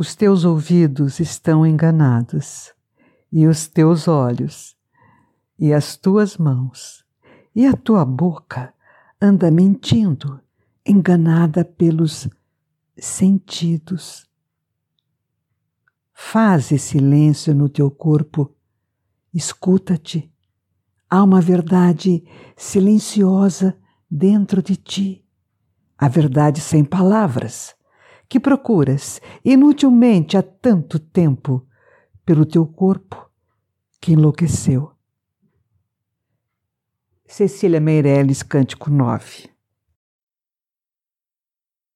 Os teus ouvidos estão enganados, e os teus olhos, e as tuas mãos, e a tua boca anda mentindo, enganada pelos sentidos. Faze silêncio no teu corpo, escuta-te. Há uma verdade silenciosa dentro de ti, a verdade sem palavras, que procuras inutilmente há tanto tempo pelo teu corpo que enlouqueceu. Cecília Meirelles, Cântico 9